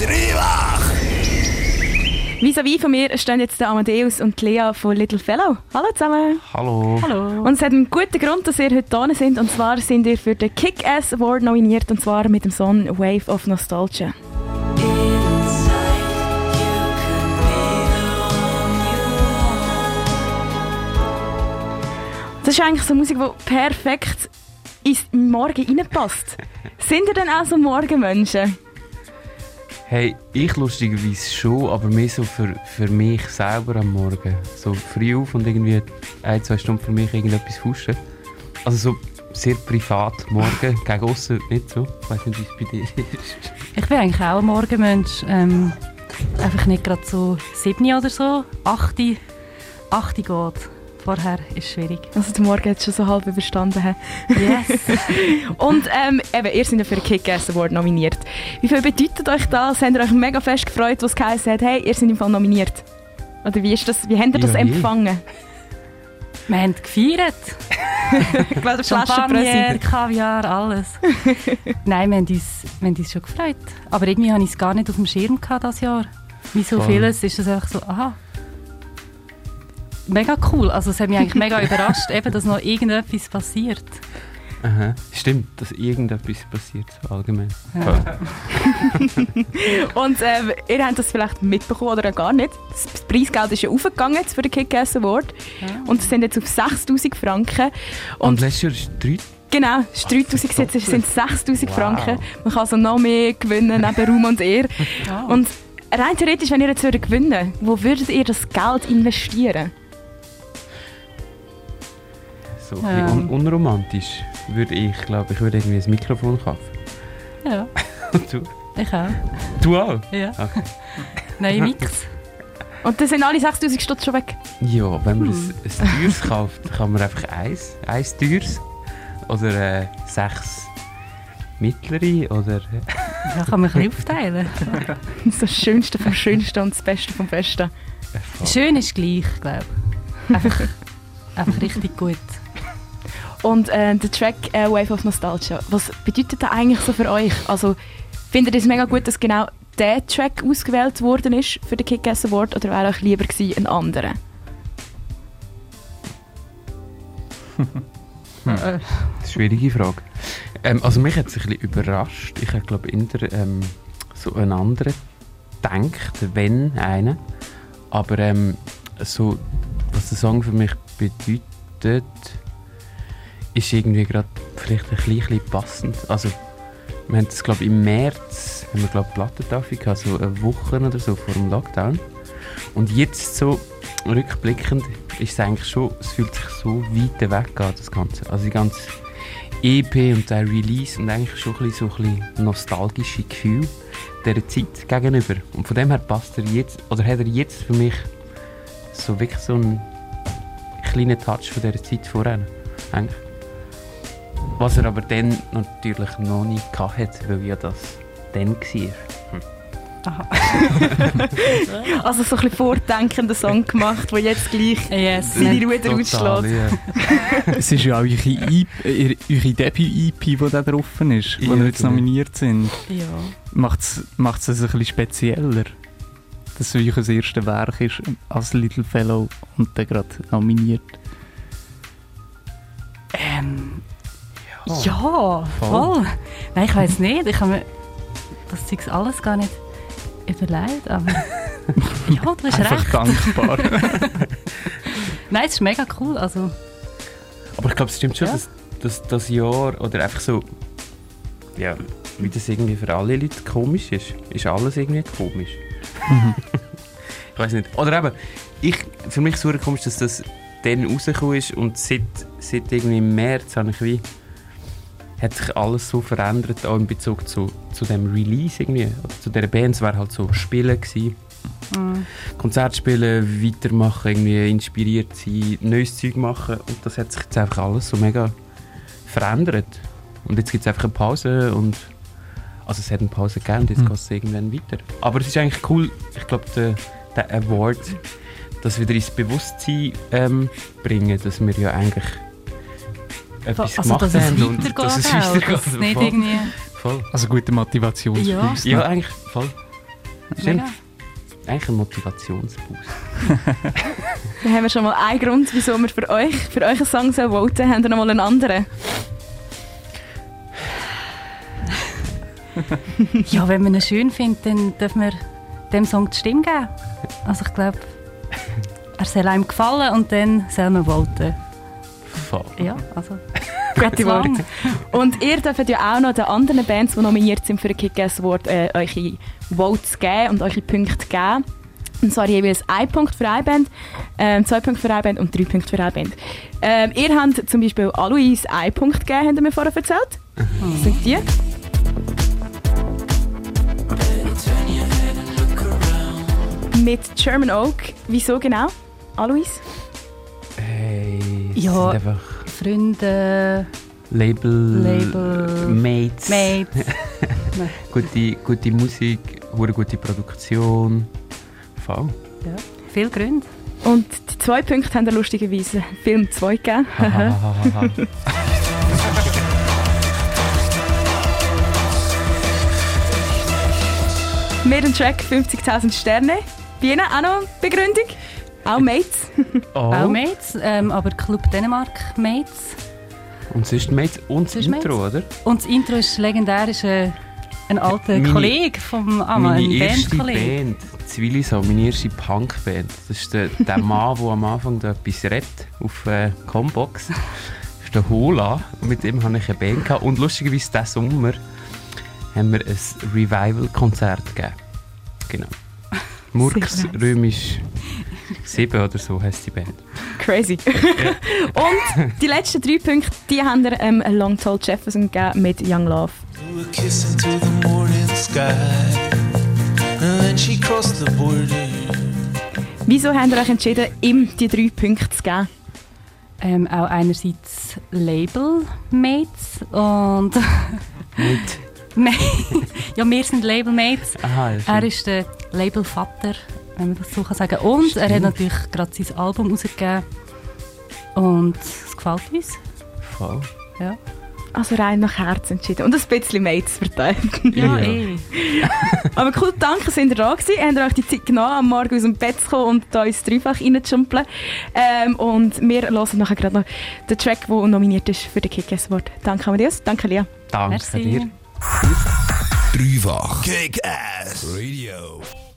Dreifach! Vis-à-vis von mir stehen jetzt der Amadeus und die Lea von Little Fellow. Hallo zusammen. Hallo. Hallo. Und es hat einen guten Grund, dass ihr heute da sind. Und zwar sind ihr für den Kick-Ass Award nominiert. Und zwar mit dem Song Wave of Nostalgia. Das ist eigentlich so Musik, die perfekt ins Morgen reinpasst. sind ihr denn auch so Morgenmenschen? Hey, ich lustigerweise schon, aber mehr so für, für mich selber am Morgen. So früh auf und irgendwie ein, zwei Stunden für mich irgendetwas fuschen. Also so sehr privat morgen, gegen aussen nicht so. Ich weiß nicht, wie es bei dir ist. Ich bin eigentlich auch ein Morgenmensch. Ähm, einfach nicht gerade so 7 oder so. 8, 8 geht. Vorher ist es schwierig. Also der Morgen hat schon so halb überstanden. Yes. Und ähm, eben, ihr seid ja für den Kick-Ass Award nominiert. Wie viel bedeutet euch das? Habt ihr euch mega fest gefreut, was geheißen hat, hey, ihr seid im Fall nominiert? Oder wie, ist das, wie habt ihr das Ja, empfangen? Wir haben gefeiert. Ich glaube, der Champagner. Kaviar, alles. Nein, wir haben, uns, wir haben uns schon gefreut. Aber irgendwie hatte ich es gar nicht auf dem Schirm gehabt dieses Jahr. Wie so Voll. vieles ist es einfach so, aha. Mega cool. Also es hat mich eigentlich mega überrascht, eben, dass noch irgendetwas passiert. Aha. Stimmt, dass irgendetwas passiert, so allgemein. Ja. Und ähm, ihr habt das vielleicht mitbekommen oder auch gar nicht. Das Preisgeld ist ja aufgegangen jetzt für den Kick-Ass Award. Und es sind jetzt auf 6000 Franken. Und, Und letztes Jahr ist drei. Genau, es ist 3000 gesetzt, es sind 6000 Wow. Franken. Man kann also noch mehr gewinnen neben Ruhm und Ehr. Wow. Und rein theoretisch, wenn ihr jetzt würdet gewinnen wo würdet ihr das Geld investieren? So ein bisschen un unromantisch würde ich, glaube ich, würde irgendwie ein Mikrofon kaufen. ja, Und du? ich auch. Du auch? Ja. Okay. Nein, Mix. Und dann sind alle 6000 Stutz schon weg. Ja, wenn man Hm. ein, ein teures kauft, kann man einfach eins, eins teures oder äh, sechs mittlere oder... Da kann man ein bisschen aufteilen. Das ist das Schönste vom Schönsten und das Beste vom Besten. Äh, Schön ist gleich, glaube ich. Einfach, einfach richtig gut. Und äh, der Track äh, Wave of Nostalgia, was bedeutet das eigentlich so für euch? Also, findet ihr es mega gut, dass genau der Track ausgewählt worden ist für den Kick-Ass Award oder wäre euch lieber gewesen, ein anderer? Äh, Schwierige Frage. Ähm, also mich hat es ein bisschen überrascht. Ich habe glaube eher ähm, so einen anderen gedacht, wenn einen. Aber ähm, so, was der Song für mich bedeutet, ist irgendwie gerade vielleicht ein bisschen, passend. Also wir haben das glaube im März, haben wir glaube Plattentafel gehabt, so eine Woche oder so vor dem Lockdown. Und jetzt so rückblickend ist es eigentlich schon, es fühlt sich so weit weg an, das Ganze. Also die ganze EP und der Release und eigentlich schon ein bisschen, so ein bisschen nostalgische Gefühl dieser Zeit gegenüber. Und von dem her passt er jetzt, oder hat er jetzt für mich so wirklich so einen kleinen Touch von dieser Zeit vorher. Eigentlich. Was er aber dann natürlich noch nicht hatte, weil ja das dann war. aha. Also so ein bisschen vordenkenden Song gemacht, der jetzt gleich Yes. seine Ruder ausschlägt. Es ist ja auch eure, äh, eure Debüt-EP, die da drauf ist, wo Ja, ihr jetzt genau. nominiert sind. Ja. Macht es es ein bisschen spezieller, dass es euch das erste Werk ist als Little Fellow und dann gerade nominiert. Ja. ja, voll. Nein, ich weiß nicht. Ich habe mir das Zeug alles gar nicht überlegt, aber ja, du hast Einfach recht. dankbar. Nein, es ist mega cool. Also, Aber ich glaube, es stimmt schon, Ja. dass, dass das Jahr oder einfach so, ja, wie das irgendwie für alle Leute komisch ist, ist alles irgendwie komisch. ich weiß nicht. Oder eben, ich, für mich ist es komisch, dass das dann rausgekommen ist und seit, seit irgendwie März habe ich wie, hat sich alles so verändert, auch in Bezug zu, zu dem Release irgendwie, oder zu dieser Band. Es war halt so Spielen gewesen. mm, Konzert spielen, weitermachen, irgendwie inspiriert sein, neues Zeug machen und das hat sich jetzt einfach alles so mega verändert. Und jetzt gibt es einfach eine Pause und also es hat eine Pause gegeben und jetzt Hm. geht es irgendwann weiter. Aber es ist eigentlich cool, ich glaube, der, der Award, das wieder ins Bewusstsein ähm, bringen, dass wir ja eigentlich etwas also, gemacht dass es haben und weitergeht dass es weitergeht. dass es nicht Voll. irgendwie... voll. Also guter Motivationsboost. Ja, eigentlich voll. Stimmt. Mega. Eigentlich ein Motivationsboost. Dann haben wir schon mal einen Grund, wieso wir für euch, für euren Song so voten. Haben wir noch mal einen anderen? Ja, wenn man ihn schön findet, dann dürfen wir dem Song die Stimme geben. Also ich glaube, er soll einem gefallen und dann soll man voten. Voll. Ja, also Gute Worte. Und ihr dürft ja auch noch den anderen Bands, die nominiert sind für den Kick-Ass Award, äh, eure Votes geben und eure Punkte geben. Und zwar jeweils ein Punkt für eine Band, ähm, zwei Punkte für eine Band und drei Punkte für eine Band. Ähm, ihr habt zum Beispiel Alois einen Punkt gegeben, habt ihr mir vorher erzählt. Was sind die? Mit German Oak. Wieso genau? Alois? Hey, Ja. sind einfach Freunde, Label, Label, Mates, Mates. gute, gute Musik, hure gute Produktion. Voll. ja, viel Gründe. Und die zwei Punkte haben lustigerweise Film 2 gegeben. Mehr den Track 50.000 Sterne. Bei Ihnen auch noch eine Begründung? Auch Mates? oh. Auch Mates, ähm, aber Club Dänemark Mates. Und sonst Mates und das Intro, oder? Und das Intro ist legendär, ist äh, ein alter Meine- Kollege vom Amma, meine ein erste Bandkollege. Band, Zwilliso, meine erste Punkband. Das ist der, der Mann, der am Anfang da etwas redet auf äh, Combox. Das ist der Hola. Und mit dem hatte ich eine Band. Gehabt. Und lustigerweise diesen Sommer haben wir ein Revival-Konzert gegeben. Genau. Murks. Römisch 7 oder so heisst die Band. Crazy. Und die letzten drei Punkte, die haben wir ähm, Long Tall Jefferson gegeben mit Young Love. Blew a kiss into the morning sky. And then she crossed the border. Wieso habt ihr euch entschieden, ihm die drei Punkte zu geben? Ähm, auch einerseits Label Mates und Mit. Nein, ja, wir sind Label Mates. Aha, Er ist der Labelvater, wenn man das so kann sagen Und er hat natürlich gerade sein Album rausgegeben. Und es gefällt uns. Voll. Ja, Also rein nach Herz entschieden. Und ein bisschen Mates verteilt. ja, Ja. eh. Aber cool, danke, sind ihr da gewesen. Habt ihr euch die Zeit genommen, am Morgen aus dem Bett zu kommen und da ins Dreifach reinzujumpeln. Ähm, und wir hören nachher gerade noch den Track, der nominiert ist für den Kick-Ass Award. Danke, Amadeus. Danke, Lia. Danke Merci. dir. Dreifach Kick Ass Radio.